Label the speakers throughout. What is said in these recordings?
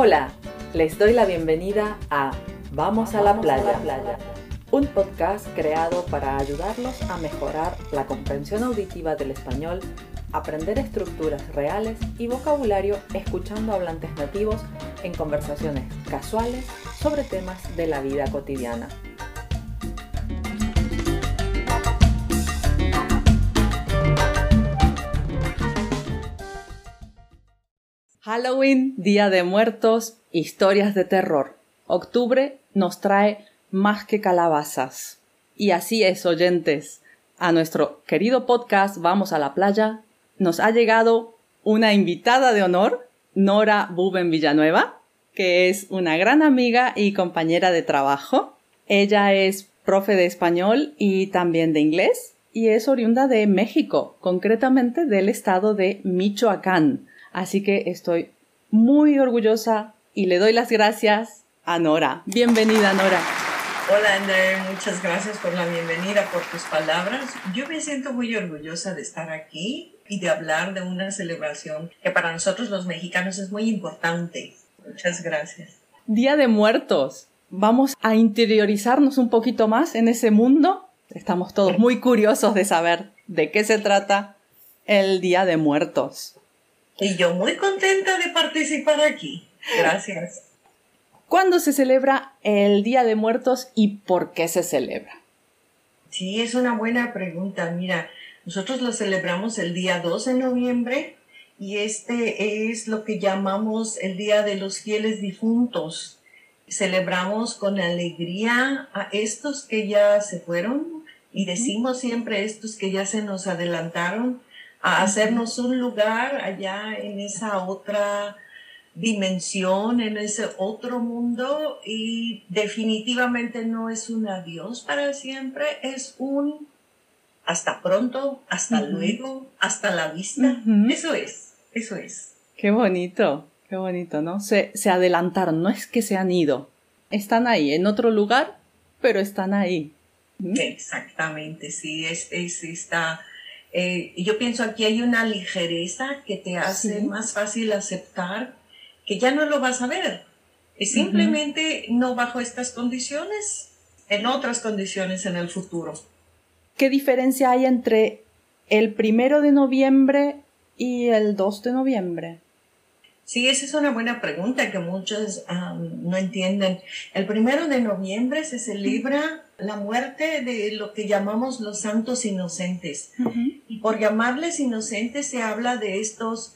Speaker 1: Hola, les doy la bienvenida a Vamos a la playa, un podcast creado para ayudarlos a mejorar la comprensión auditiva del español, aprender estructuras reales y vocabulario escuchando hablantes nativos en conversaciones casuales sobre temas de la vida cotidiana. Halloween, Día de Muertos, historias de terror. Octubre nos trae más que calabazas. Y así es, oyentes. A nuestro querido podcast Vamos a la playa nos ha llegado una invitada de honor, Nora Buben Villanueva, que es una gran amiga y compañera de trabajo. Ella es profe de español y también de inglés y es oriunda de México, concretamente del estado de Michoacán. Así que estoy muy orgullosa y le doy las gracias a Nora. Bienvenida, Nora.
Speaker 2: Hola, André. Muchas gracias por la bienvenida, por tus palabras. Yo me siento muy orgullosa de estar aquí y de hablar de una celebración que para nosotros los mexicanos es muy importante. Muchas gracias.
Speaker 1: Día de Muertos. Vamos a interiorizarnos un poquito más en ese mundo. Estamos todos muy curiosos de saber de qué se trata el Día de Muertos.
Speaker 2: Y yo muy contenta de participar aquí. Gracias.
Speaker 1: ¿Cuándo se celebra el Día de Muertos y por qué se celebra?
Speaker 2: Sí, es una buena pregunta. Mira, nosotros lo celebramos el día 2 de noviembre y este es lo que llamamos el Día de los Fieles Difuntos. Celebramos con alegría a estos que ya se fueron y decimos siempre estos que ya se nos adelantaron a hacernos un lugar allá en esa otra dimensión, en ese otro mundo y definitivamente no es un adiós para siempre, es un hasta pronto, hasta luego, hasta la vista. Eso es, eso es.
Speaker 1: Qué bonito, qué bonito, ¿no? Se, se adelantaron, no es que se han ido, están ahí, en otro lugar, pero están ahí.
Speaker 2: Exactamente, sí, es, es esta eh, yo pienso aquí hay una ligereza que te hace más fácil aceptar que ya no lo vas a ver. Es simplemente no bajo estas condiciones, en otras condiciones en el futuro.
Speaker 1: ¿Qué diferencia hay entre el primero de noviembre y el 2 de noviembre?
Speaker 2: Sí, esa es una buena pregunta que muchos no entienden. El primero de noviembre se celebra la muerte de lo que llamamos los santos inocentes. Y por llamarles inocentes se habla de estos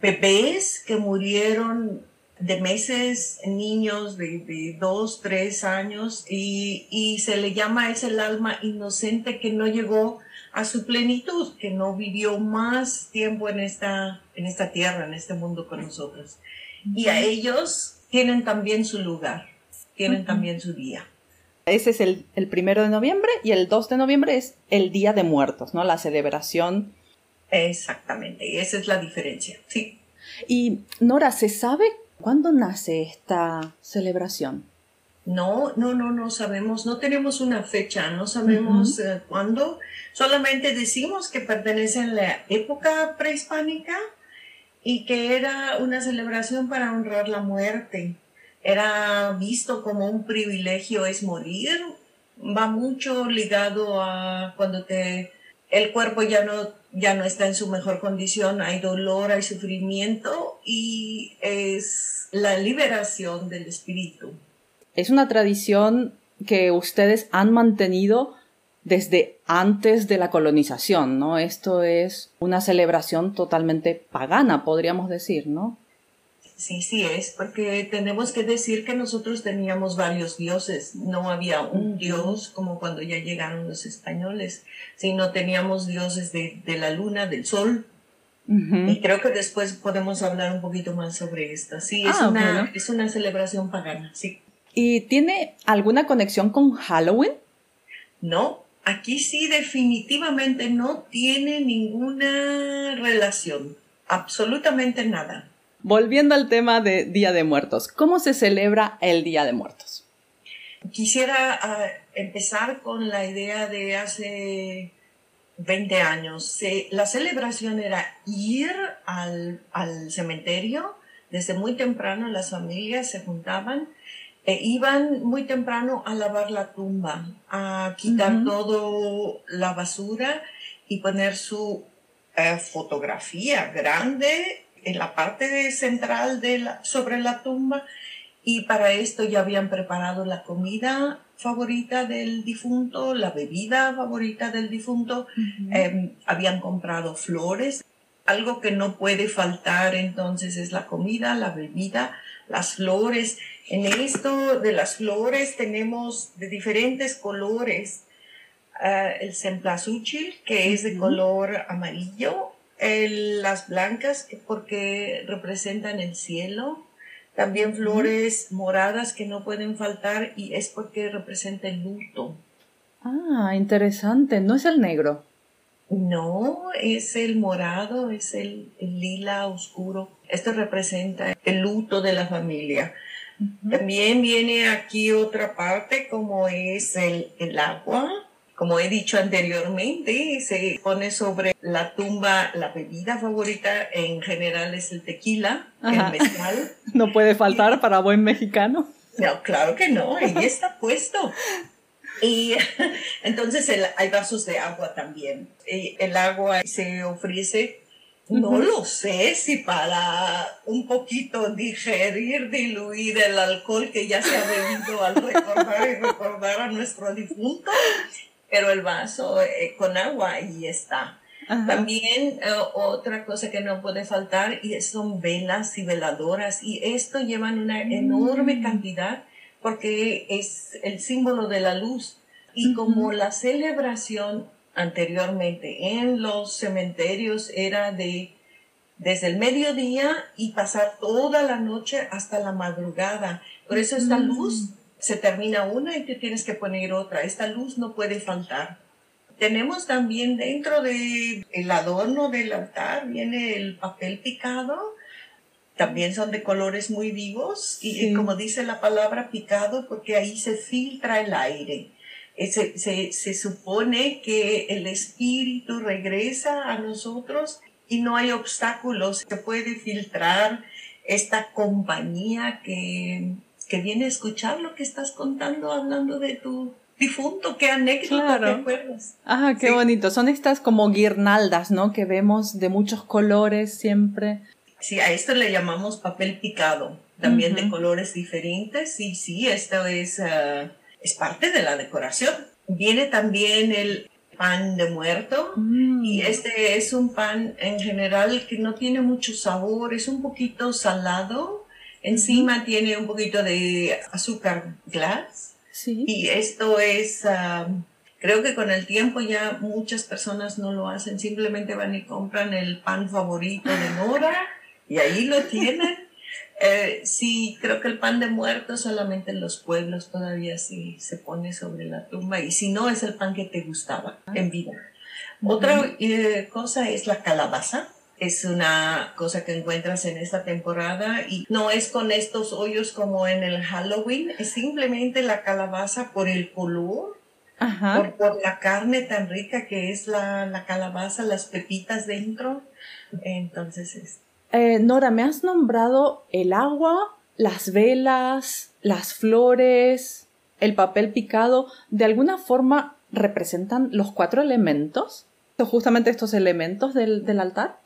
Speaker 2: bebés que murieron de meses, niños de, dos, tres años, y, se le llama es el alma inocente que no llegó a su plenitud, que no vivió más tiempo en esta, en esta tierra, en este mundo con nosotros. Y a ellos tienen también su lugar, tienen también su día.
Speaker 1: Ese es el, el, primero de noviembre y el 2 de noviembre es el Día de Muertos, ¿no? La celebración.
Speaker 2: Exactamente, y esa es la diferencia, sí.
Speaker 1: Y Nora, ¿se sabe cuándo nace esta celebración?
Speaker 2: No, no, no, no sabemos, no tenemos una fecha, no sabemos eh, cuándo, solamente decimos que pertenece a la época prehispánica y que era una celebración para honrar la muerte era visto como un privilegio es morir, va mucho ligado a cuando te el cuerpo ya no ya no está en su mejor condición, hay dolor, hay sufrimiento y es la liberación del espíritu.
Speaker 1: Es una tradición que ustedes han mantenido desde antes de la colonización, ¿no? Esto es una celebración totalmente pagana, podríamos decir, ¿no?
Speaker 2: Sí, sí es, porque tenemos que decir que nosotros teníamos varios dioses, no había un dios como cuando ya llegaron los españoles, sino teníamos dioses de, la luna, del sol, Y creo que después podemos hablar un poquito más sobre esto. Sí, es, ah, una, es una celebración pagana, sí.
Speaker 1: ¿Y tiene alguna conexión con Halloween?
Speaker 2: No, aquí sí definitivamente no tiene ninguna relación, absolutamente nada.
Speaker 1: Volviendo al tema de Día de Muertos, ¿cómo se celebra el Día de Muertos?
Speaker 2: Quisiera ah, empezar con la idea de hace 20 años. la celebración era ir al, cementerio desde muy temprano las familias se juntaban e iban muy temprano a lavar la tumba, a quitar todo la basura y poner su eh, fotografía grande en la parte central de la, sobre la tumba y para esto ya habían preparado la comida favorita del difunto, la bebida favorita del difunto, em, habían comprado flores. Algo que no puede faltar entonces es la comida, la bebida, las flores. En esto de las flores tenemos de diferentes colores. Ah, el cempasúchil, que es de color amarillo, las blancas, porque representan el cielo, también flores moradas que no pueden faltar y es porque representa el luto.
Speaker 1: Ah, interesante. ¿No es el negro?
Speaker 2: No, es el morado, es el, lila oscuro. Esto representa el luto de la familia. También viene aquí otra parte como es el, el agua como he dicho anteriormente, se pone sobre la tumba la bebida favorita, en general es el tequila, el mezcal.
Speaker 1: No puede faltar para buen mexicano.
Speaker 2: No, claro que no, ahí está puesto. Y entonces hay vasos de agua también. El agua se ofrece, no lo sé si para un poquito digerir, diluir el alcohol que ya se ha bebido al recordar y recordar a nuestro difunto, pero el vaso eh, con agua ahí está. También eh, otra cosa que no puede faltar y son velas y veladoras y esto llevan una mm. enorme cantidad porque es el símbolo de la luz y como la celebración anteriormente en los cementerios era de desde el mediodía y pasar toda la noche hasta la madrugada. Por eso esta mm. luz se termina una y te tienes que poner otra. Esta luz no puede faltar. Tenemos también dentro del el adorno del altar, viene el papel picado. También son de colores muy vivos y como dice la palabra picado, porque ahí se filtra el aire. Eh, se, se, se supone que el espíritu regresa a nosotros y no hay obstáculos. Se puede filtrar esta compañía que que viene a escuchar lo que estás contando, hablando de tu difunto, qué anécdota te acuerdas.
Speaker 1: Ah, qué bonito. Son estas como guirnaldas, ¿no? Que vemos de muchos colores siempre.
Speaker 2: Sí, a esto le llamamos papel picado, también de colores diferentes. Y sí, esto es, ah, es parte de la decoración. Viene también el pan de muerto mm. y este es un pan en general que no tiene mucho sabor, es un poquito salado Encima tiene un poquito de azúcar glass. Sí. Y esto es, creo que con el tiempo ya muchas personas no lo hacen, simplemente van y compran el pan favorito de Nora y ahí lo tienen. Eh, sí, creo que el pan de muerto solamente en los pueblos todavía sí se pone sobre la tumba y si no es el pan que te gustaba en vida. Otra eh, cosa es la calabaza es una cosa que encuentras en esta temporada y no es con estos hoyos como en el Halloween, es simplemente la calabaza por el color, Por, la carne tan rica que es la, calabaza, las pepitas dentro. Entonces es...
Speaker 1: Eh, Nora, me has nombrado el agua, las velas, las flores, el papel picado. ¿De alguna forma representan los cuatro elementos? ¿Justamente estos elementos del, del altar?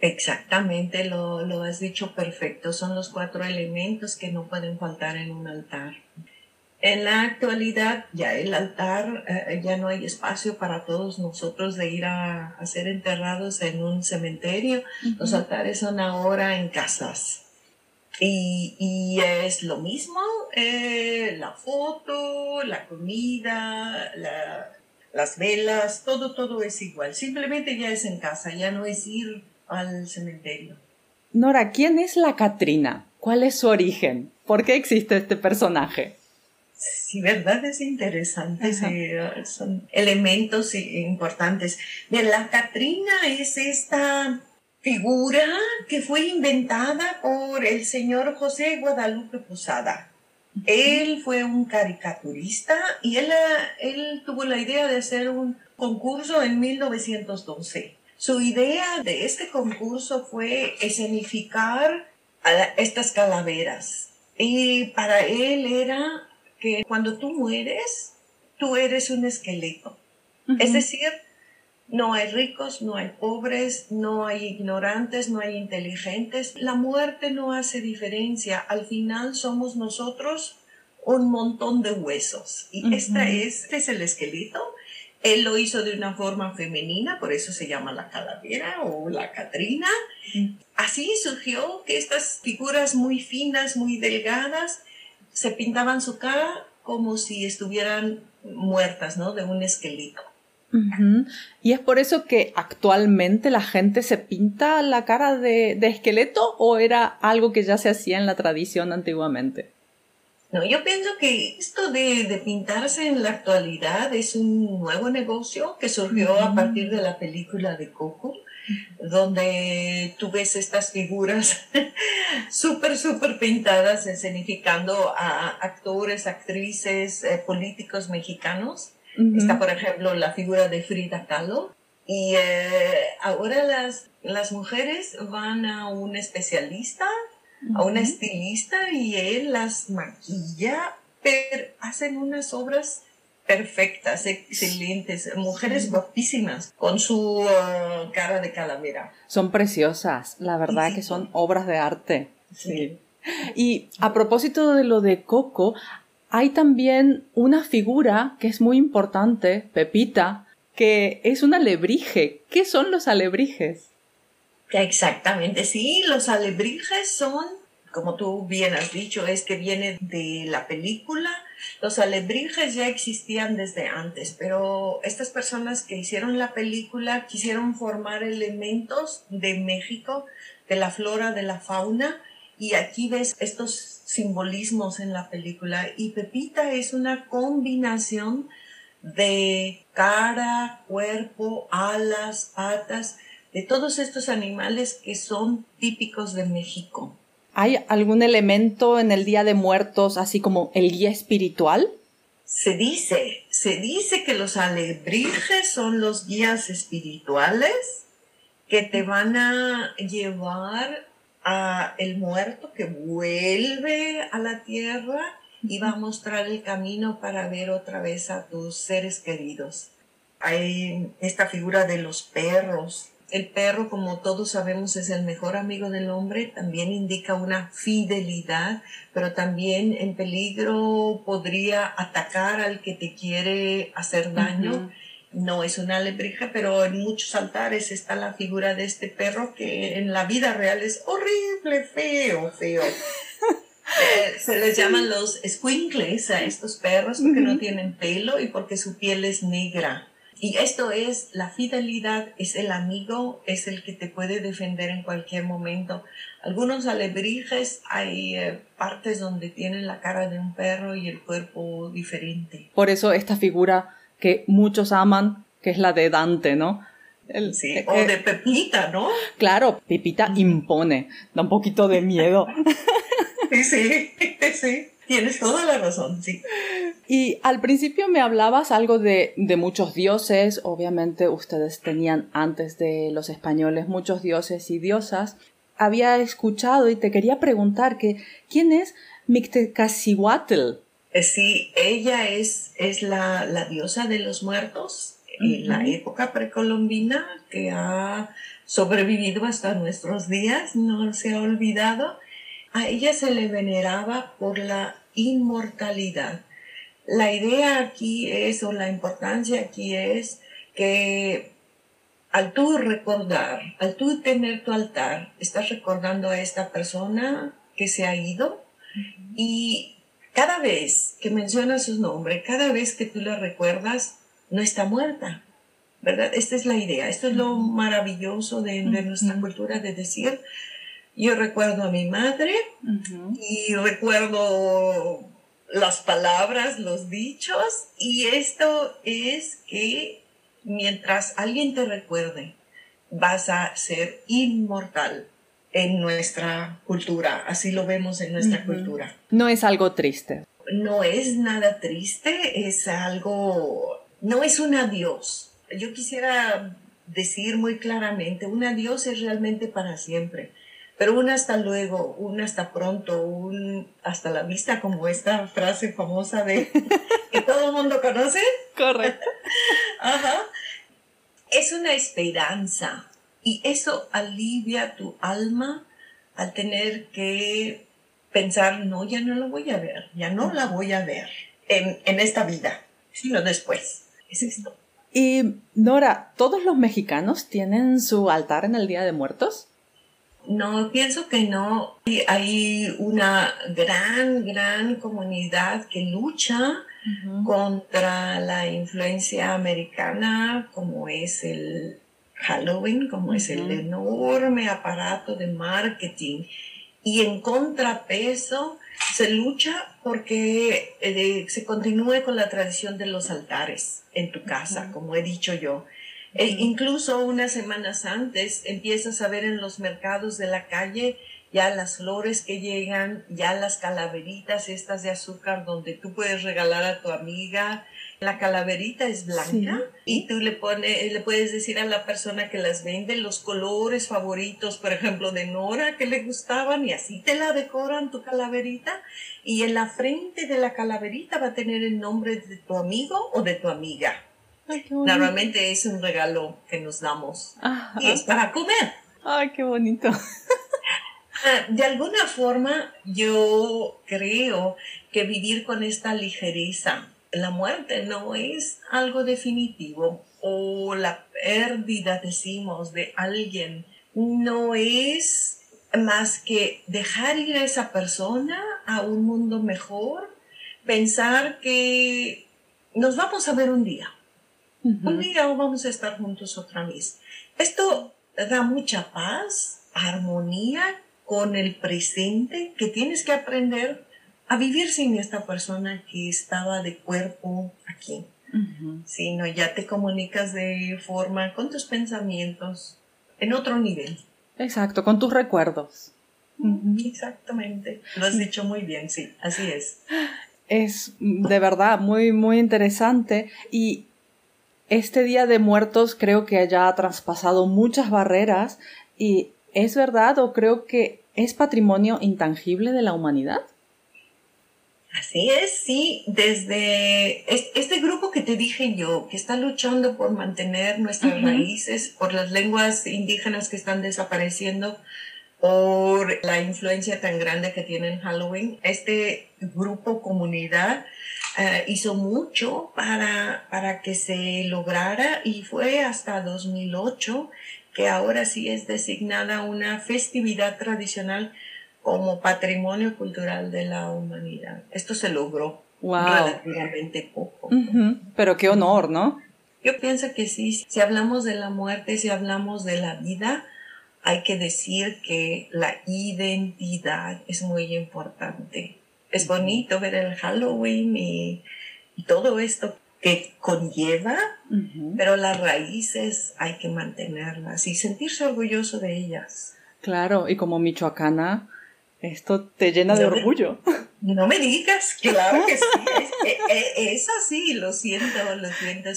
Speaker 2: Exactamente, lo, lo, has dicho perfecto. Son los cuatro elementos que no pueden faltar en un altar. En la actualidad, ya el altar, eh, ya no hay espacio para todos nosotros de ir a, ser enterrados en un cementerio. Los altares son ahora en casas. Y, y es lo mismo, eh, la foto, la comida, la, las velas, todo, todo es igual. Simplemente ya es en casa, ya no es ir al cementerio.
Speaker 1: Nora, ¿quién es la Catrina? ¿Cuál es su origen? ¿Por qué existe este personaje?
Speaker 2: Sí, verdad, es interesante. son elementos importantes. la Catrina es esta figura que fue inventada por el señor José Guadalupe Posada. Él fue un caricaturista y él, él tuvo la idea de hacer un concurso en 1912 su idea de este concurso fue escenificar a estas calaveras. Y para él era que cuando tú mueres, tú eres un esqueleto. Es decir, no hay ricos, no hay pobres, no hay ignorantes, no hay inteligentes. La muerte no hace diferencia. Al final somos nosotros un montón de huesos. Y esta es, este es el esqueleto. Él lo hizo de una forma femenina, por eso se llama la calavera o la Catrina. Así surgió que estas figuras muy finas, muy delgadas, se pintaban su cara como si estuvieran muertas, ¿no? De un esqueleto.
Speaker 1: Y es por eso que actualmente la gente se pinta la cara de, esqueleto o era algo que ya se hacía en la tradición antiguamente.
Speaker 2: No, yo pienso que esto de, pintarse en la actualidad es un nuevo negocio que surgió a partir de la película de Coco, donde tú ves estas figuras súper, súper pintadas, escenificando a actores, actrices, eh, políticos mexicanos. Está, por ejemplo, la figura de Frida Kahlo. Y eh, ahora las, las mujeres van a un especialista, a un estilista, y él las maquilla, pero hacen unas obras perfectas, excelentes, mujeres guapísimas, con su uh, cara de calavera.
Speaker 1: Son preciosas, la verdad que son obras de arte. Sí. Y a propósito de lo de Coco, hay también una figura que es muy importante, Pepita, que es un alebrije. ¿Qué son los alebrijes?
Speaker 2: Exactamente, sí, los alebrijes son, como tú bien has dicho, es que viene de la película. Los alebrijes ya existían desde antes, pero estas personas que hicieron la película quisieron formar elementos de México, de la flora, de la fauna, y aquí ves estos simbolismos en la película y Pepita es una combinación de cara, cuerpo, alas, patas, de todos estos animales que son típicos de México.
Speaker 1: ¿Hay algún elemento en el Día de Muertos, así como el guía espiritual?
Speaker 2: Se dice, se dice que los alebrijes son los guías espirituales que te van a llevar a el muerto que vuelve a la tierra y va a mostrar el camino para ver otra vez a tus seres queridos. Hay esta figura de los perros. El perro, como todos sabemos, es el mejor amigo del hombre, también indica una fidelidad, pero también en peligro podría atacar al que te quiere hacer daño no es una alebrija, pero en muchos altares está la figura de este perro que en la vida real es horrible, feo, feo. Eh, se les llaman los squinkles a estos perros porque no tienen pelo y porque su piel es negra. Y esto es la fidelidad, es el amigo, es el que te puede defender en cualquier momento. Algunos alebrijes hay eh, partes donde tienen la cara de un perro y el cuerpo diferente.
Speaker 1: Por eso esta figura que muchos aman, que es la de Dante, ¿no?
Speaker 2: sí, eh, o de Pepita, ¿no?
Speaker 1: Claro, Pepita impone, da un poquito de miedo.
Speaker 2: sí, sí, sí. Tienes toda la razón, sí.
Speaker 1: Y al principio me hablabas algo de, de, muchos dioses, obviamente ustedes tenían antes de los españoles muchos dioses y diosas. Había escuchado y te quería preguntar que ¿quién es Mictecacihuatl?
Speaker 2: Eh, sí, ella es, es la, diosa de los muertos en la época precolombina que ha sobrevivido hasta nuestros días, no se ha olvidado. A ella se le veneraba por la inmortalidad. La idea aquí es, o la importancia aquí es que al tú recordar, al tú tener tu altar, estás recordando a esta persona que se ha ido y cada vez que mencionas su nombre, cada vez que tú la recuerdas, no está muerta, ¿verdad? Esta es la idea, esto es lo maravilloso de, nuestra cultura de decir, yo recuerdo a mi madre y recuerdo las palabras, los dichos, y esto es que mientras alguien te recuerde, vas a ser inmortal en nuestra cultura, así lo vemos en nuestra cultura.
Speaker 1: No es algo triste.
Speaker 2: No es nada triste, es algo, no es un adiós. Yo quisiera decir muy claramente, un adiós es realmente para siempre, pero un hasta luego, un hasta pronto, un hasta la vista, como esta frase famosa de que todo el mundo conoce.
Speaker 1: Correcto.
Speaker 2: Ajá. Es una esperanza y eso alivia tu alma al tener que pensar, no, ya no la voy a ver, ya no la voy a ver en, en esta vida, sino después. Es esto.
Speaker 1: Y Nora, ¿todos los mexicanos tienen su altar en el Día de Muertos?
Speaker 2: No, pienso que no. Hay una gran, gran comunidad que lucha contra la influencia americana, como es el Halloween, como es el enorme aparato de marketing. Y en contrapeso se lucha porque eh, se continúe con la tradición de los altares en tu casa, como he dicho yo. E incluso unas semanas antes empiezas a ver en los mercados de la calle ya las flores que llegan, ya las calaveritas estas de azúcar donde tú puedes regalar a tu amiga. La calaverita es blanca y tú le, pones, le puedes decir a la persona que las vende los colores favoritos, por ejemplo, de Nora que le gustaban y así te la decoran tu calaverita y en la frente de la calaverita va a tener el nombre de tu amigo o de tu amiga. Normalmente es un regalo que nos damos y es para comer.
Speaker 1: Ay, qué bonito.
Speaker 2: Ah, de alguna forma, yo creo que vivir con esta ligereza, la muerte no es algo definitivo o la pérdida, decimos, de alguien, no es más que dejar ir a esa persona a un mundo mejor, pensar que nos vamos a ver un día, un día vamos a estar juntos otra vez. Esto da mucha paz, armonía con el presente, que tienes que aprender a vivir sin esta persona que estaba de cuerpo aquí. Sino ya te comunicas de forma con tus pensamientos en otro nivel.
Speaker 1: Exacto, con tus recuerdos.
Speaker 2: Exactamente. Lo has dicho muy bien, sí, así es.
Speaker 1: Es de verdad muy, muy interesante y este Día de Muertos creo que ya ha traspasado muchas barreras y es verdad o creo que es patrimonio intangible de la humanidad.
Speaker 2: Así es, sí, desde este grupo que te dije yo, que está luchando por mantener nuestras raíces, por las lenguas indígenas que están desapareciendo, por la influencia tan grande que tiene en Halloween, este grupo, comunidad, eh, hizo mucho para, para que se lograra y fue hasta 2008 que ahora sí es designada una festividad tradicional como patrimonio cultural de la humanidad. Esto se logró relativamente poco.
Speaker 1: Pero qué honor, ¿no?
Speaker 2: Yo pienso que sí, si hablamos de la muerte, si hablamos de la vida, hay que decir que la identidad es muy importante. Es bonito ver el Halloween y, y todo esto que conlleva, pero las raíces hay que mantenerlas y sentirse orgulloso de ellas.
Speaker 1: Claro, y como michoacana, esto te llena de orgullo.
Speaker 2: no me digas, claro que sí, es, así, lo siento, lo siento.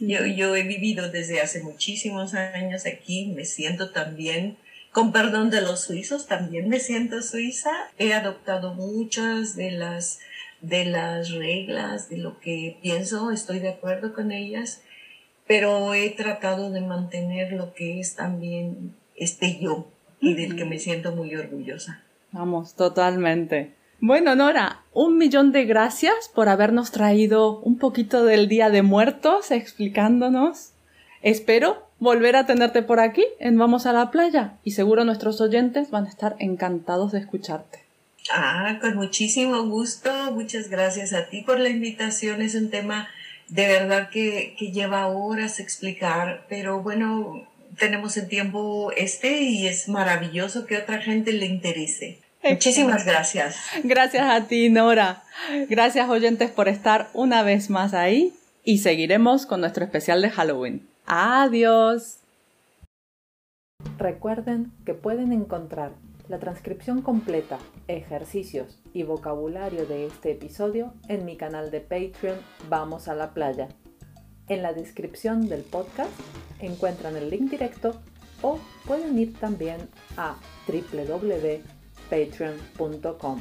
Speaker 2: Yo, yo he vivido desde hace muchísimos años aquí, me siento también, con perdón de los suizos, también me siento suiza. He adoptado muchas de las de las reglas, de lo que pienso, estoy de acuerdo con ellas, pero he tratado de mantener lo que es también este yo y del que me siento muy orgullosa.
Speaker 1: Vamos, totalmente. Bueno, Nora, un millón de gracias por habernos traído un poquito del Día de Muertos explicándonos. Espero volver a tenerte por aquí en Vamos a la Playa y seguro nuestros oyentes van a estar encantados de escucharte.
Speaker 2: Ah, con muchísimo gusto. Muchas gracias a ti por la invitación. Es un tema de verdad que, que lleva horas explicar, pero bueno, tenemos el tiempo este y es maravilloso que otra gente le interese. Muchísimas gracias.
Speaker 1: Gracias a ti, Nora. Gracias, oyentes, por estar una vez más ahí y seguiremos con nuestro especial de Halloween. Adiós. Recuerden que pueden encontrar la transcripción completa, ejercicios y vocabulario de este episodio en mi canal de Patreon Vamos a la playa. En la descripción del podcast encuentran el link directo
Speaker 3: o pueden ir también a www.patreon.com.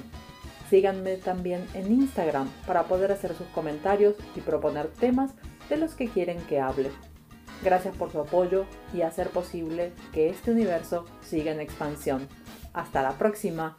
Speaker 3: Síganme también en Instagram para poder hacer sus comentarios y proponer temas de los que quieren que hable. Gracias por su apoyo y hacer posible que este universo siga en expansión. Hasta la próxima.